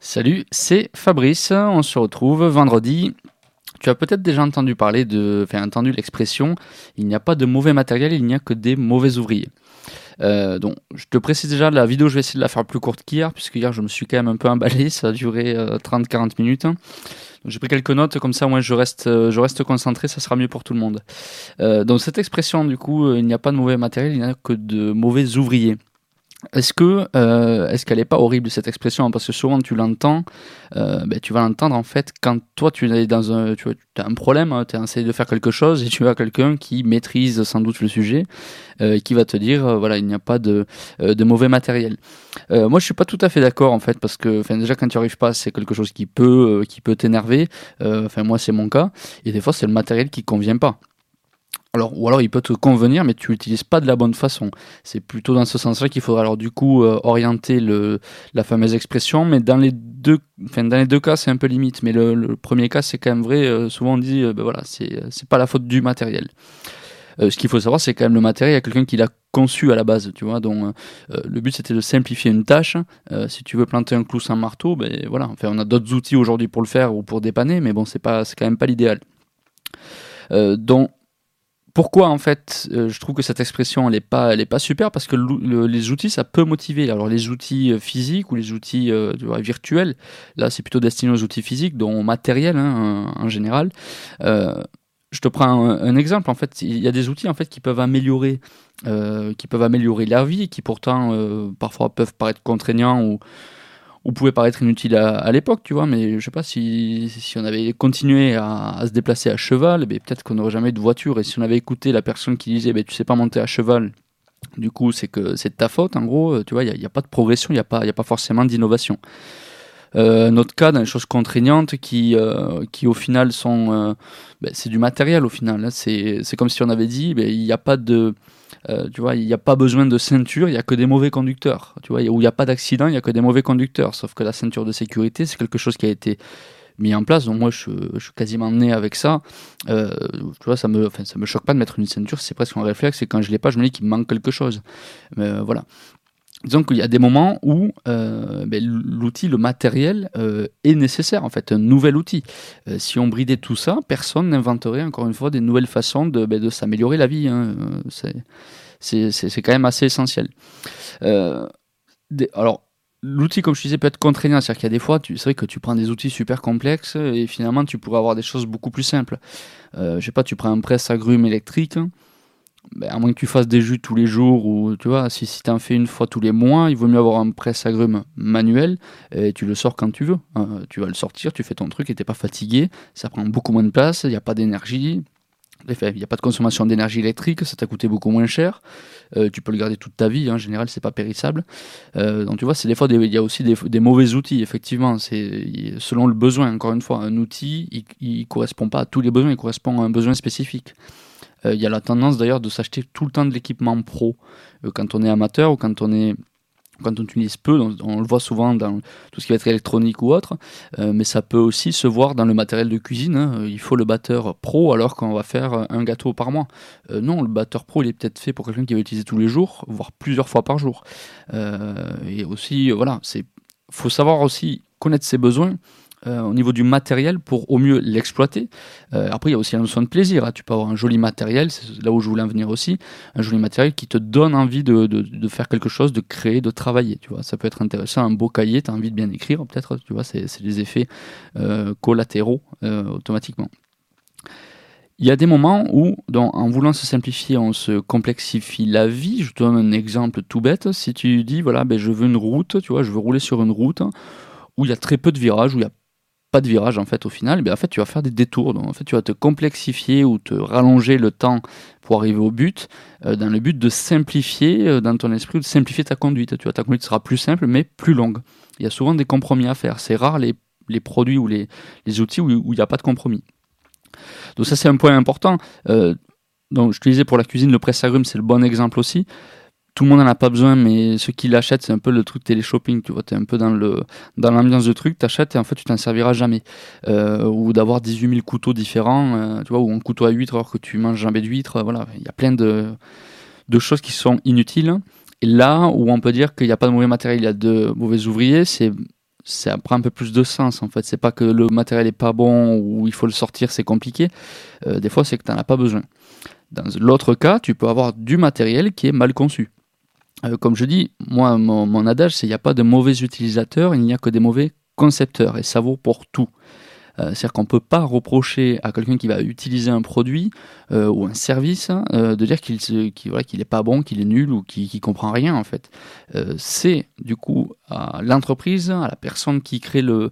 Salut, c'est Fabrice. On se retrouve vendredi. Tu as peut-être déjà entendu parler de, enfin entendu l'expression il n'y a pas de mauvais matériel, il n'y a que des mauvais ouvriers. Euh, donc, je te précise déjà, la vidéo, je vais essayer de la faire plus courte qu'hier, puisque hier, je me suis quand même un peu emballé. Ça a duré 30-40 euh, minutes. J'ai pris quelques notes, comme ça, moi, je reste, euh, je reste concentré, ça sera mieux pour tout le monde. donc, cette expression, du coup, il n'y a pas de mauvais matériel, il n'y a que de mauvais ouvriers. Est-ce que euh, est-ce qu'elle est pas horrible cette expression? Parce que souvent tu l'entends, euh, ben, tu vas l'entendre en fait quand toi tu es dans un tu as un problème, hein, tu as essayé de faire quelque chose et tu as quelqu'un qui maîtrise sans doute le sujet, euh, qui va te dire voilà il n'y a pas de, de mauvais matériel. moi je suis pas tout à fait d'accord en fait parce que enfin déjà quand tu arrives pas c'est quelque chose qui peut qui peut t'énerver. Enfin moi c'est mon cas et des fois c'est le matériel qui convient pas. Alors, ou alors il peut te convenir, mais tu l'utilises pas de la bonne façon. C'est plutôt dans ce sens-là qu'il faudra alors du coup euh, orienter le, la fameuse expression. Mais dans les deux, enfin, dans les deux cas, c'est un peu limite. Mais le, premier cas, c'est quand même vrai. Euh, souvent on dit, euh, ben voilà, c'est c'est pas la faute du matériel. ce qu'il faut savoir, c'est quand même le matériel. Il y a quelqu'un qui l'a conçu à la base, tu vois. Donc le but c'était de simplifier une tâche. si tu veux planter un clou sans marteau, ben voilà. Enfin, on a d'autres outils aujourd'hui pour le faire ou pour dépanner, mais bon, c'est pas, c'est quand même pas l'idéal. donc pourquoi en fait euh, je trouve que cette expression elle est pas elle est pas super parce que les outils ça peut motiver. Alors les outils euh, physiques ou les outils euh, virtuels là c'est plutôt destiné aux outils physiques dont matériel hein, en général. Je te prends un, exemple en fait. Il y a des outils en fait qui peuvent améliorer qui peuvent améliorer la vie qui pourtant parfois peuvent paraître contraignants ou ou pouvait paraître inutile à, l'époque, tu vois, mais je sais pas si, si on avait continué à, se déplacer à cheval, ben, peut-être qu'on n'aurait jamais eu de voiture. Et si on avait écouté la personne qui disait, ben, tu sais pas monter à cheval, du coup, c'est que c'est de ta faute, en gros, tu vois, il n'y a, pas de progression, il n'y a, pas, a pas forcément d'innovation. Euh, notre cas, dans les choses contraignantes qui, euh, qui au final sont. Euh, ben, c'est du matériel au final. Hein. C'est comme si on avait dit ben, il n'y a pas de. Euh, tu vois, il n'y a pas besoin de ceinture, il n'y a que des mauvais conducteurs. Tu vois, où il n'y a pas d'accident, il n'y a que des mauvais conducteurs. Sauf que la ceinture de sécurité, c'est quelque chose qui a été mis en place. Donc moi, je, je suis quasiment né avec ça. Euh, tu vois, ça me, ça me choque pas de mettre une ceinture. C'est presque un réflexe. Et quand je l'ai pas, je me dis qu'il me manque quelque chose. Mais euh, voilà. Disons qu'il y a des moments où euh, ben, l'outil, le matériel est nécessaire, en fait, un nouvel outil. Si on bridait tout ça, personne n'inventerait encore une fois des nouvelles façons de, ben, de s'améliorer la vie. Hein. C'est quand même assez essentiel. alors, l'outil, comme je disais, peut être contraignant. C'est-à-dire qu'il y a des fois, c'est vrai que tu prends des outils super complexes et finalement, tu pourrais avoir des choses beaucoup plus simples. je sais pas, tu prends un presse-agrumes électrique. Ben, à moins que tu fasses des jus tous les jours ou tu vois, si, si tu en fais une fois tous les mois, il vaut mieux avoir un presse-agrumes manuel et tu le sors quand tu veux. Hein. tu vas le sortir, tu fais ton truc et t'es pas fatigué, ça prend beaucoup moins de place, il n'y a pas d'énergie, il n'y a pas de consommation d'énergie électrique, ça t'a coûté beaucoup moins cher. Euh, tu peux le garder toute ta vie, hein. en général, c'est pas périssable. Euh, donc tu vois, c'est des fois, il y a aussi des, mauvais outils, effectivement. C'est selon le besoin, encore une fois, un outil, il, ne correspond pas à tous les besoins, il correspond à un besoin spécifique. Euh, il y a la tendance d'ailleurs de s'acheter tout le temps de l'équipement pro quand on est amateur ou quand on est quand on utilise peu, on, le voit souvent dans tout ce qui va être électronique ou autre, euh, mais ça peut aussi se voir dans le matériel de cuisine. Hein. Il faut le batteur pro alors qu'on va faire un gâteau par mois. non, le batteur pro, il est peut-être fait pour quelqu'un qui va l'utiliser tous les jours, voire plusieurs fois par jour. et aussi, voilà, c'est faut savoir aussi connaître ses besoins euh, au niveau du matériel pour au mieux l'exploiter. Euh, après, il y a aussi la notion de plaisir. Hein. Tu peux avoir un joli matériel, c'est là où je voulais en venir aussi, un joli matériel qui te donne envie de, de, faire quelque chose, de créer, de travailler. Tu vois, ça peut être intéressant. Un beau cahier, tu as envie de bien écrire, peut-être. Tu vois, c'est des effets euh, collatéraux automatiquement. Il y a des moments où, en voulant se simplifier, on se complexifie la vie. Je te donne un exemple tout bête. Si tu dis, voilà, ben, je veux une route, tu vois, je veux rouler sur une route où il y a très peu de virages, où il y a pas de virage en fait au final, mais en fait tu vas faire des détours. En fait tu vas te complexifier ou te rallonger le temps pour arriver au but, euh, dans le but de simplifier euh, dans ton esprit, de simplifier ta conduite. Tu vois, ta conduite sera plus simple mais plus longue. Il y a souvent des compromis à faire. C'est rare les, produits ou les, outils où, il n'y a pas de compromis. Donc ça c'est un point important. Euh, donc je te pour la cuisine, le presse-agrumes c'est le bon exemple aussi tout le monde n'en a pas besoin, mais ceux qui l'achètent, c'est un peu le truc télé-shopping, tu vois, es un peu dans dans l'ambiance de truc, tu achètes et en fait tu t'en serviras jamais. Euh, ou d'avoir 18 000 couteaux différents, euh, tu vois, ou un couteau à huître alors que tu manges jamais d'huître, voilà, il y a plein de, de choses qui sont inutiles. Et là où on peut dire qu'il n'y a pas de mauvais matériel, il y a de mauvais ouvriers, c'est ça prend un peu plus de sens en fait. C'est pas que le matériel est pas bon ou il faut le sortir, c'est compliqué. Euh, des fois, c'est que tu n'en as pas besoin. Dans l'autre cas, tu peux avoir du matériel qui est mal conçu. Euh, comme je dis, moi, mon, adage, c'est qu'il n'y a pas de mauvais utilisateurs, il n'y a que des mauvais concepteurs, et ça vaut pour tout. Euh, c'est-à-dire qu'on ne peut pas reprocher à quelqu'un qui va utiliser un produit euh, ou un service euh, de dire qu'il qu voilà, n'est pas bon, qu'il est nul ou qu'il ne comprend rien en fait. c'est du coup à l'entreprise, à la personne qui crée le,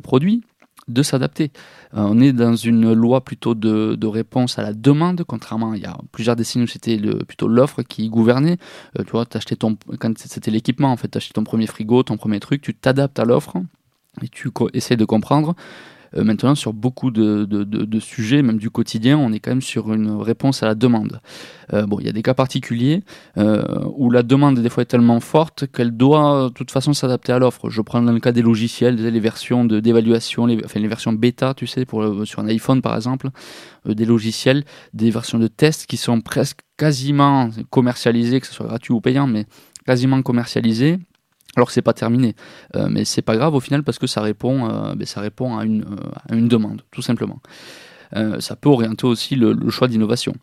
produit de s'adapter. on est dans une loi plutôt de, réponse à la demande, contrairement il y a plusieurs décennies où c'était plutôt l'offre qui gouvernait. tu vois, ton, quand c'était l'équipement, en fait, tu acheté ton premier frigo, ton premier truc, tu t'adaptes à l'offre et tu essaies de comprendre euh, maintenant, sur beaucoup de, de, sujets, même du quotidien, on est quand même sur une réponse à la demande. Euh, bon, il y a des cas particuliers euh, où la demande des fois est tellement forte qu'elle doit de toute façon s'adapter à l'offre. Je prends dans le cas des logiciels, les versions d'évaluation, les, enfin, les versions bêta, tu sais, pour, sur un iPhone par exemple, des logiciels, des versions de test qui sont presque quasiment commercialisées, que ce soit gratuit ou payant, mais quasiment commercialisées alors que c'est pas terminé. Euh, mais c'est pas grave au final parce que ça répond, euh, ben, ça répond à une, euh, à une, demande, tout simplement. ça peut orienter aussi le, le choix d'innovation.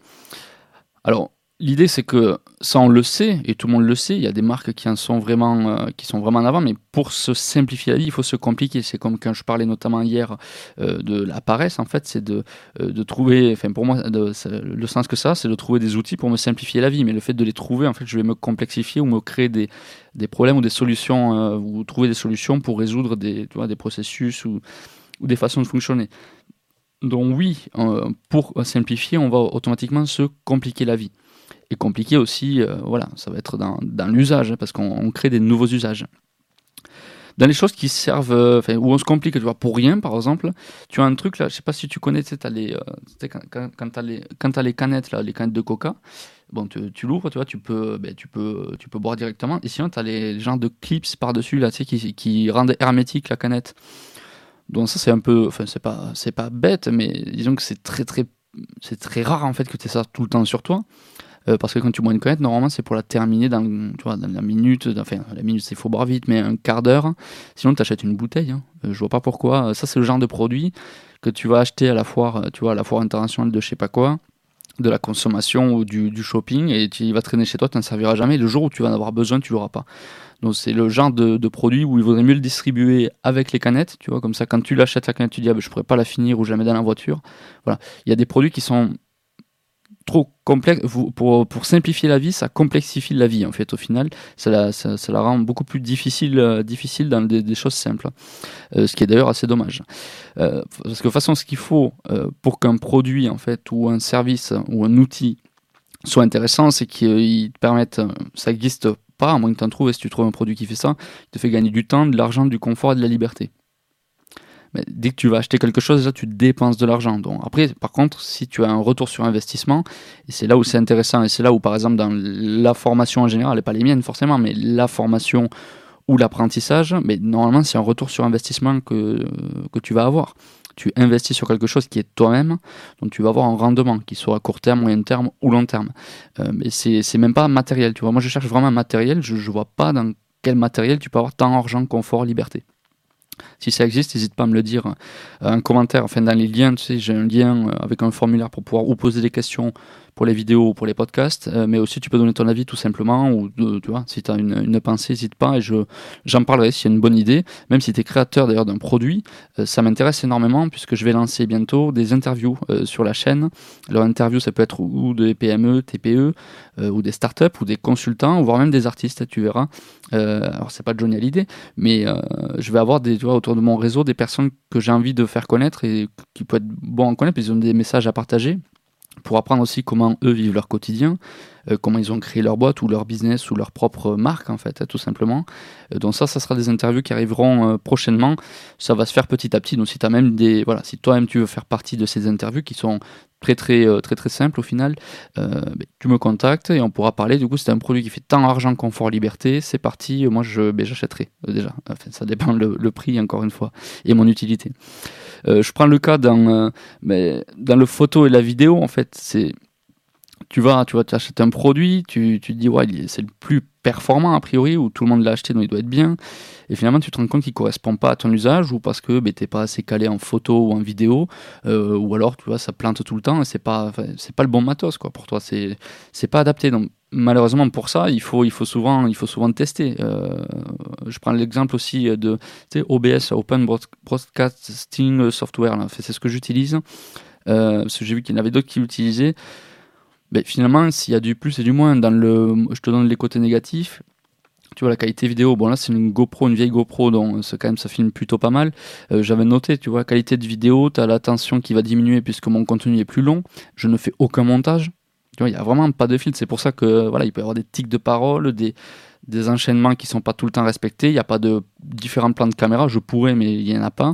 Alors, L'idée, c'est que ça, on le sait, et tout le monde le sait, il y a des marques qui en sont vraiment, euh, qui sont vraiment en avant, mais pour se simplifier la vie, il faut se compliquer. C'est comme quand je parlais notamment hier euh, de la paresse, en fait, c'est de, euh, trouver, enfin pour moi, le sens que ça, c'est de trouver des outils pour me simplifier la vie, mais le fait de les trouver, en fait, je vais me complexifier ou me créer des, des problèmes ou des solutions, ou trouver des solutions pour résoudre des, tu vois, des processus ou des façons de fonctionner. Donc oui, pour simplifier, on va automatiquement se compliquer la vie et compliqué aussi, euh, voilà, ça va être dans, dans l'usage, hein, parce qu'on crée des nouveaux usages. Dans les choses qui servent, euh, où on se complique, tu vois, pour rien, par exemple, tu as un truc là, je sais pas si tu connais, tu sais, les, euh, quand, quand tu as, les, canettes, là, les canettes de coca, bon, tu, l'ouvres, tu vois, tu peux, ben, tu, peux, tu peux boire directement, et sinon, tu as les genres de clips par-dessus, là, tu sais, qui, rendent hermétique la canette. Donc ça, c'est un peu, enfin, c'est pas, pas bête, mais disons que c'est très, très, c'est très rare, en fait, que tu aies ça tout le temps sur toi. Euh, parce que quand tu bois une canette, normalement c'est pour la terminer dans, tu vois, dans la minute, enfin la minute c'est faut boire vite, mais un quart d'heure. Sinon tu achètes une bouteille. Hein. Euh, je vois pas pourquoi. Ça c'est le genre de produit que tu vas acheter à la foire, euh, tu vois, à la foire internationale de je sais pas quoi, de la consommation ou du, shopping, et tu vas traîner chez toi, tu n'en serviras jamais. Le jour où tu vas en avoir besoin, tu l'auras pas. Donc c'est le genre de, produit où il vaudrait mieux le distribuer avec les canettes, tu vois, comme ça quand tu l'achètes la canette, tu dis ah, ben, je pourrais pas la finir ou jamais dans la voiture. Voilà, il y a des produits qui sont trop complexe. Pour, simplifier la vie, ça complexifie la vie en fait. Au final, ça la, rend beaucoup plus difficile, euh, dans des, choses simples. Euh, ce qui est d'ailleurs assez dommage. Euh, parce que de toute façon, ce qu'il faut pour qu'un produit en fait ou un service ou un outil soit intéressant, c'est qu'il te permette, ça n'existe pas, à moins que tu en trouves, et si tu trouves un produit qui fait ça, il te fait gagner du temps, de l'argent, du confort et de la liberté dès que tu vas acheter quelque chose, tu dépenses de l'argent. Donc après, par contre, si tu as un retour sur investissement, et c'est là où c'est intéressant, et c'est là où par exemple dans la formation en général, et pas les miennes forcément, mais la formation ou l'apprentissage, mais normalement c'est un retour sur investissement que, que tu vas avoir. Tu investis sur quelque chose qui est toi-même, donc tu vas avoir un rendement qui soit à court terme, moyen terme ou long terme. Euh, mais c'est même pas matériel, tu vois. Moi je cherche vraiment matériel, je, je vois pas dans quel matériel tu peux avoir tant argent, confort, liberté. Si ça existe, n'hésite pas à me le dire. Euh, un commentaire, enfin dans les liens, tu sais, j'ai un lien euh, avec un formulaire pour pouvoir ou poser des questions pour les vidéos ou pour les podcasts, euh, mais aussi tu peux donner ton avis tout simplement, ou tu vois, si tu as une, une pensée, n'hésite pas, et je, j'en parlerai s'il y a une bonne idée, même si tu es créateur d'ailleurs d'un produit, euh, ça m'intéresse énormément puisque je vais lancer bientôt des interviews euh, sur la chaîne. Alors interview, ça peut être ou des PME, TPE, ou des startups, ou des consultants, voire même des artistes, tu verras. alors c'est pas Johnny Hallyday, mais je vais avoir des, tu vois, autour de mon réseau des personnes que j'ai envie de faire connaître et qui peuvent être bons à connaître, parce qu'ils ont des messages à partager pour apprendre aussi comment eux vivent leur quotidien, euh, comment ils ont créé leur boîte ou leur business ou leur propre marque en fait, tout simplement. Euh, donc ça, ça sera des interviews qui arriveront euh, prochainement. Ça va se faire petit à petit. Donc si même voilà, si toi-même tu veux faire partie de ces interviews qui sont très très très très simples au final, ben, tu me contactes et on pourra parler. Du coup, c'est un produit qui fait tant argent, confort, liberté. C'est parti. Moi, je, ben, j'achèterai déjà. Enfin, ça dépend le prix encore une fois et mon utilité. Euh, je prends le cas dans, euh, dans le photo et la vidéo, en fait, c'est tu vas, tu tu achètes un produit, tu, tu te dis, ouais, c'est le plus performant a priori, où tout le monde l'a acheté, donc il doit être bien. Et finalement, tu te rends compte qu'il correspond pas à ton usage, ou parce que ben, t'es pas assez calé en photo ou en vidéo, euh, ou alors tu vois, ça plante tout le temps et c'est pas, c'est pas le bon matos quoi. Pour toi, c'est, pas adapté. Malheureusement pour ça, il faut, souvent, tester. Euh, je prends l'exemple aussi de OBS, Open Broadcasting Software. C'est ce que j'utilise. Euh, j'ai vu qu'il y en avait d'autres qui l'utilisaient. Mais finalement, s'il y a du plus et du moins, dans le, je te donne les côtés négatifs. Tu vois, la qualité vidéo, bon là c'est une GoPro, une vieille GoPro, donc quand même ça filme plutôt pas mal. Euh, j'avais noté, tu vois, qualité de vidéo, tu as l'attention qui va diminuer puisque mon contenu est plus long. Je ne fais aucun montage. Il n'y a vraiment pas de filtre. C'est pour ça que voilà, il peut y avoir des tics de parole, des, enchaînements qui sont pas tout le temps respectés. Il n'y a pas de différents plans de caméra. Je pourrais, mais il n'y en a pas.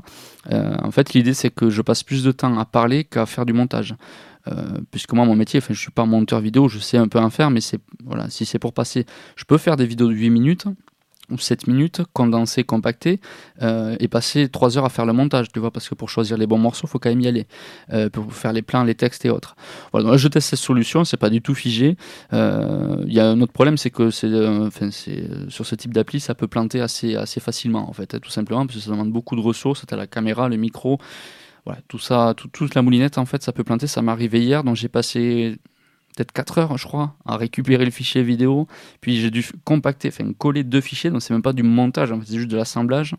Euh, en fait, l'idée c'est que je passe plus de temps à parler qu'à faire du montage. Euh, puisque moi mon métier, enfin je suis pas monteur vidéo, je sais un peu en faire, mais c'est voilà, si c'est pour passer, je peux faire des vidéos de 8 minutes ou 7 minutes, condenser, compacter, euh, et passer 3 heures à faire le montage, tu vois, parce que pour choisir les bons morceaux, faut quand même y aller, euh, pour faire les plans, les textes et autres. Voilà, je teste cette solution, c'est pas du tout figé. Il y a un autre problème, c'est que c'est, c'est, sur ce type d'appli, ça peut planter assez, assez facilement, en fait, hein, tout simplement, parce que ça demande beaucoup de ressources, tu as la caméra, le micro, voilà, tout ça, toute la moulinette, en fait, ça peut planter. Ça m'est arrivé hier, donc j'ai passé peut-être 4 heures, je crois, à récupérer le fichier vidéo. Puis j'ai dû compacter, enfin coller deux fichiers, donc c'est même pas du montage, en fait, c'est juste de l'assemblage.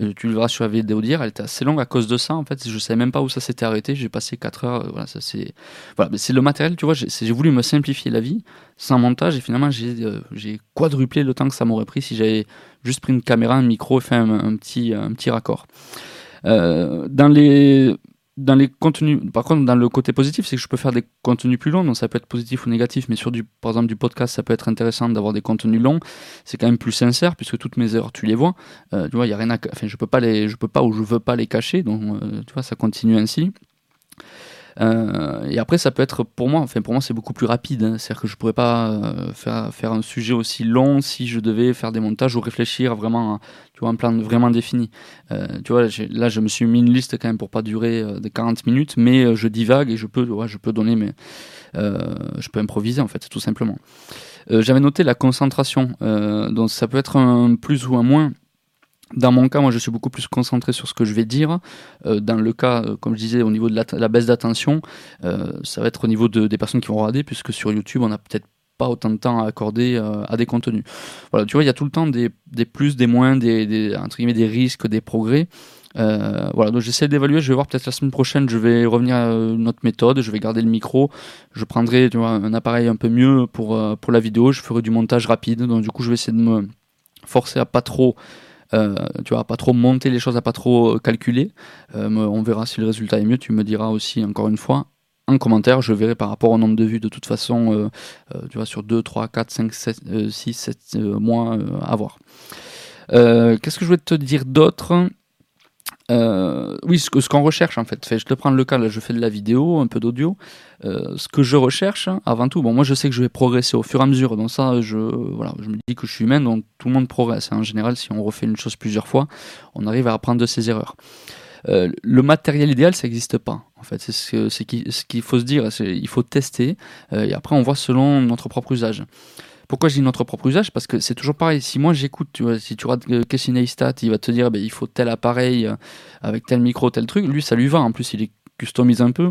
Euh, tu le verras sur la vidéo d'hier, elle était assez longue à cause de ça. En fait, je savais même pas où ça s'était arrêté. J'ai passé 4 heures. Voilà, ça c'est. Voilà, mais c'est le matériel. Tu vois, j'ai voulu me simplifier la vie sans montage et finalement j'ai euh, quadruplé le temps que ça m'aurait pris si j'avais juste pris une caméra, un micro et fait un, petit un petit raccord. Euh, dans les dans les contenus, par contre, dans le côté positif, c'est que je peux faire des contenus plus longs, donc ça peut être positif ou négatif, mais sur du, par exemple, du podcast, ça peut être intéressant d'avoir des contenus longs. C'est quand même plus sincère, puisque toutes mes erreurs, tu les vois. Euh, tu vois, il y a rien à, enfin, je peux pas les, je peux pas ou je veux pas les cacher, donc, euh, tu vois, ça continue ainsi. Euh, et après, ça peut être pour moi, enfin pour moi, c'est beaucoup plus rapide. Hein. C'est-à-dire que je pourrais pas euh, faire, faire un sujet aussi long si je devais faire des montages ou réfléchir vraiment, tu vois, un plan vraiment défini. Euh, tu vois, là, je me suis mis une liste quand même pour pas durer des 40 minutes, mais je divague et je peux, je peux donner, mais je peux improviser en fait, tout simplement. J'avais noté la concentration, donc ça peut être un plus ou un moins. Dans mon cas, moi, je suis beaucoup plus concentré sur ce que je vais dire. Euh, dans le cas, euh, comme je disais, au niveau de la, baisse d'attention, euh, ça va être au niveau de, des personnes qui vont regarder, puisque sur YouTube, on n'a peut-être pas autant de temps à accorder à des contenus. Voilà, tu vois, il y a tout le temps des, plus, des moins, des, entre guillemets, des risques, des progrès. voilà, donc j'essaie d'évaluer. Je vais voir peut-être la semaine prochaine. Je vais revenir à une autre méthode. Je vais garder le micro. Je prendrai, tu vois, un appareil un peu mieux pour pour la vidéo. Je ferai du montage rapide. Donc du coup, je vais essayer de me forcer à pas trop euh, tu vois, pas trop monter les choses, à pas trop calculer. Euh, on verra si le résultat est mieux. Tu me diras aussi, encore une fois, en commentaire, je verrai par rapport au nombre de vues de toute façon, euh, tu vois, sur 2, 3, 4, 5, 7, 6, 7 mois à voir. Qu'est-ce que je voulais te dire d'autre? Euh, oui, ce, qu'on recherche en fait. Je te prends le cas, là, je fais de la vidéo, un peu d'audio. Euh, ce que je recherche, avant tout, bon, moi je sais que je vais progresser au fur et à mesure. Donc ça, je, voilà, je me dis que je suis humain, donc tout le monde progresse. En général, si on refait une chose plusieurs fois, on arrive à apprendre de ses erreurs. Euh, le matériel idéal, ça n'existe pas. En fait, c'est ce, ce qu'il faut se dire. Il faut tester et après on voit selon notre propre usage. Pourquoi je dis notre propre usage? Parce que c'est toujours pareil. Si moi j'écoute, tu vois, si tu regardes euh, Neistat, il va te dire ben, il faut tel appareil euh, avec tel micro, tel truc. Lui, ça lui va. En plus, il est customise un peu.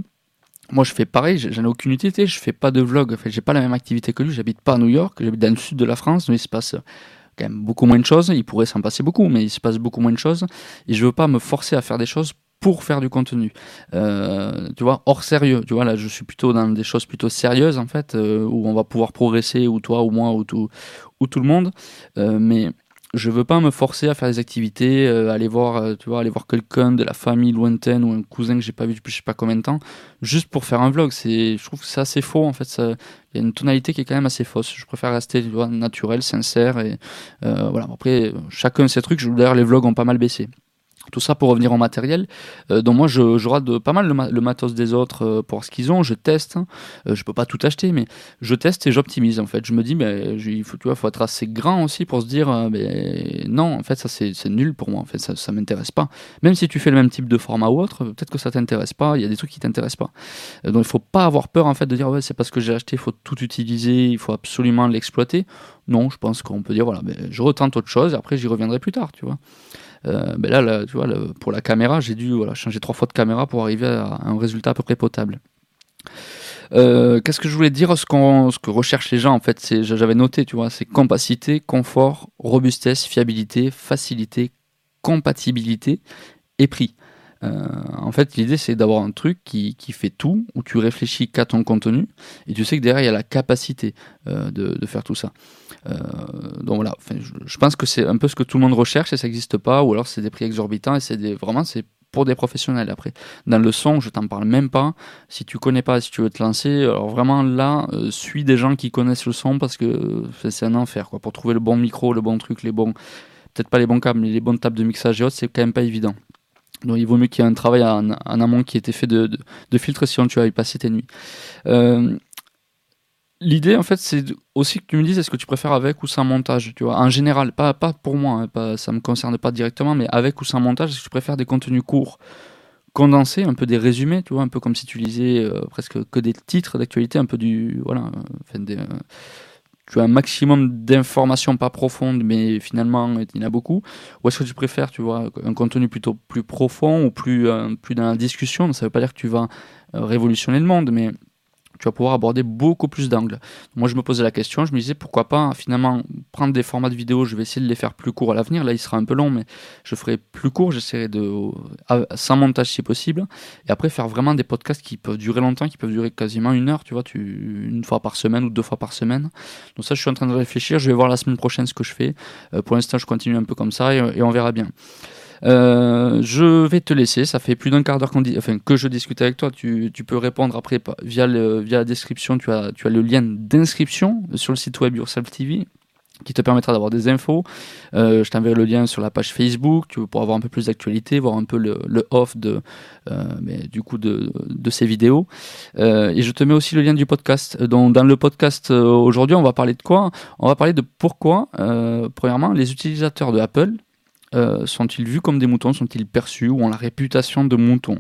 Moi, je fais pareil, j'en ai aucune utilité, je fais pas de vlog. En fait, j'ai pas la même activité que lui. J'habite pas à New York, j'habite dans le sud de la France, donc il se passe quand même beaucoup moins de choses. Il pourrait s'en passer beaucoup, mais il se passe beaucoup moins de choses. Et je veux pas me forcer à faire des choses pour faire du contenu. Euh, tu vois, hors sérieux. Tu vois, là, je suis plutôt dans des choses plutôt sérieuses, en fait, euh, où on va pouvoir progresser, ou toi, ou moi, ou tout, ou tout le monde. Euh, mais je veux pas me forcer à faire des activités, aller voir, tu vois, aller voir quelqu'un de la famille lointaine ou un cousin que j'ai pas vu depuis je sais pas combien de temps, juste pour faire un vlog. C'est, je trouve que c'est assez faux, en fait. Il y a une tonalité qui est quand même assez fausse. Je préfère rester, tu vois, naturel, sincère, et voilà. Après, chacun ses trucs. D'ailleurs, les vlogs ont pas mal baissé. Tout ça pour revenir au matériel. Euh, donc moi, je, je rate pas mal le, matos des autres euh, pour ce qu'ils ont. Je teste. Hein. Euh, je peux pas tout acheter, mais je teste et j'optimise. En fait, je me dis, mais il faut, tu vois, faut être assez grand aussi pour se dire, mais non, en fait, ça c'est nul pour moi. En fait, ça, ça m'intéresse pas. Même si tu fais le même type de format ou autre, peut-être que ça t'intéresse pas. Il y a des trucs qui t'intéressent pas. donc il faut pas avoir peur en fait de dire, ouais, c'est parce que j'ai acheté, il faut tout utiliser, il faut absolument l'exploiter. Non, je pense qu'on peut dire, voilà, mais je retente autre chose. Et après, j'y reviendrai plus tard, tu vois. Euh, ben là, tu vois, pour la caméra, j'ai dû changer trois fois de caméra pour arriver à un résultat à peu près potable. Euh, qu'est-ce que je voulais dire? Ce, ce, que recherchent les gens en fait j'avais noté tu vois c'est compacité confort robustesse fiabilité facilité compatibilité et prix euh, en fait, l'idée c'est d'avoir un truc qui, qui, fait tout, où tu réfléchis qu'à ton contenu, et tu sais que derrière il y a la capacité euh, de, de, faire tout ça. Euh, donc voilà, enfin, je, pense que c'est un peu ce que tout le monde recherche et ça n'existe pas, ou alors c'est des prix exorbitants et c'est vraiment c'est pour des professionnels après. Dans le son, je t'en parle même pas. Si tu connais pas, si tu veux te lancer, alors vraiment là, suis des gens qui connaissent le son parce que c'est un enfer quoi. Pour trouver le bon micro, le bon truc, les bons, peut-être pas les bons câbles, mais les bonnes tables de mixage et autres, c'est quand même pas évident. Donc il vaut mieux qu'il y ait un travail en, amont qui ait été fait de, de, de filtre sinon tu vas y passer tes nuits. Euh, L'idée, en fait, c'est aussi que tu me dises est-ce que tu préfères avec ou sans montage, tu vois, en général, pas, pas pour moi, hein, pas, ça me concerne pas directement, mais avec ou sans montage, est-ce que tu préfères des contenus courts, condensés, un peu des résumés, tu vois, un peu comme si tu lisais euh, presque que des titres d'actualité, un peu du, voilà, enfin des, euh, tu as un maximum d'informations pas profondes, mais finalement il y en a beaucoup. Ou est-ce que tu préfères, tu vois, un contenu plutôt plus profond ou plus, euh, plus dans la discussion? Ça veut pas dire que tu vas révolutionner le monde, mais tu vas pouvoir aborder beaucoup plus d'angles. Moi, je me posais la question, je me disais pourquoi pas finalement prendre des formats de vidéo, je vais essayer de les faire plus courts à l'avenir. Là, il sera un peu long, mais je ferai plus court, j'essaierai de sans montage si possible, et après faire vraiment des podcasts qui peuvent durer longtemps, qui peuvent durer quasiment une heure, tu vois, tu une fois par semaine ou deux fois par semaine. Donc ça, je suis en train de réfléchir. Je vais voir la semaine prochaine ce que je fais. Euh, pour l'instant, je continue un peu comme ça et on verra bien. Euh, je vais te laisser, ça fait plus d'un quart d'heure que je discute avec toi. Tu, peux répondre après via, la description. Tu as, le lien d'inscription sur le site web Yourself TV qui te permettra d'avoir des infos. Euh, je t'enverrai le lien sur la page Facebook, tu pour avoir un peu plus d'actualité, voir un peu le, off de, euh, du coup de, ces vidéos. Et je te mets aussi le lien du podcast. Donc, dans le podcast aujourd'hui, on va parler de quoi? On va parler de pourquoi, premièrement, les utilisateurs de Apple euh, sont-ils vus comme des moutons Sont-ils perçus ou ont la réputation de moutons?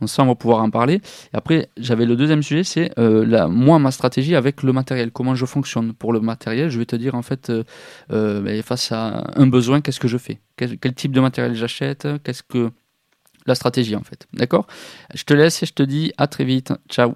Donc ça, on va pouvoir en parler. Et après, j'avais le deuxième sujet, c'est euh, moi, ma stratégie avec le matériel. Comment je fonctionne pour le matériel? Je vais te dire, en fait, euh, ben, face à un besoin, qu'est-ce que je fais? Quel, quel, type de matériel j'achète? Qu'est-ce que... La stratégie, en fait? D'accord? Je te laisse et je te dis à très vite. Ciao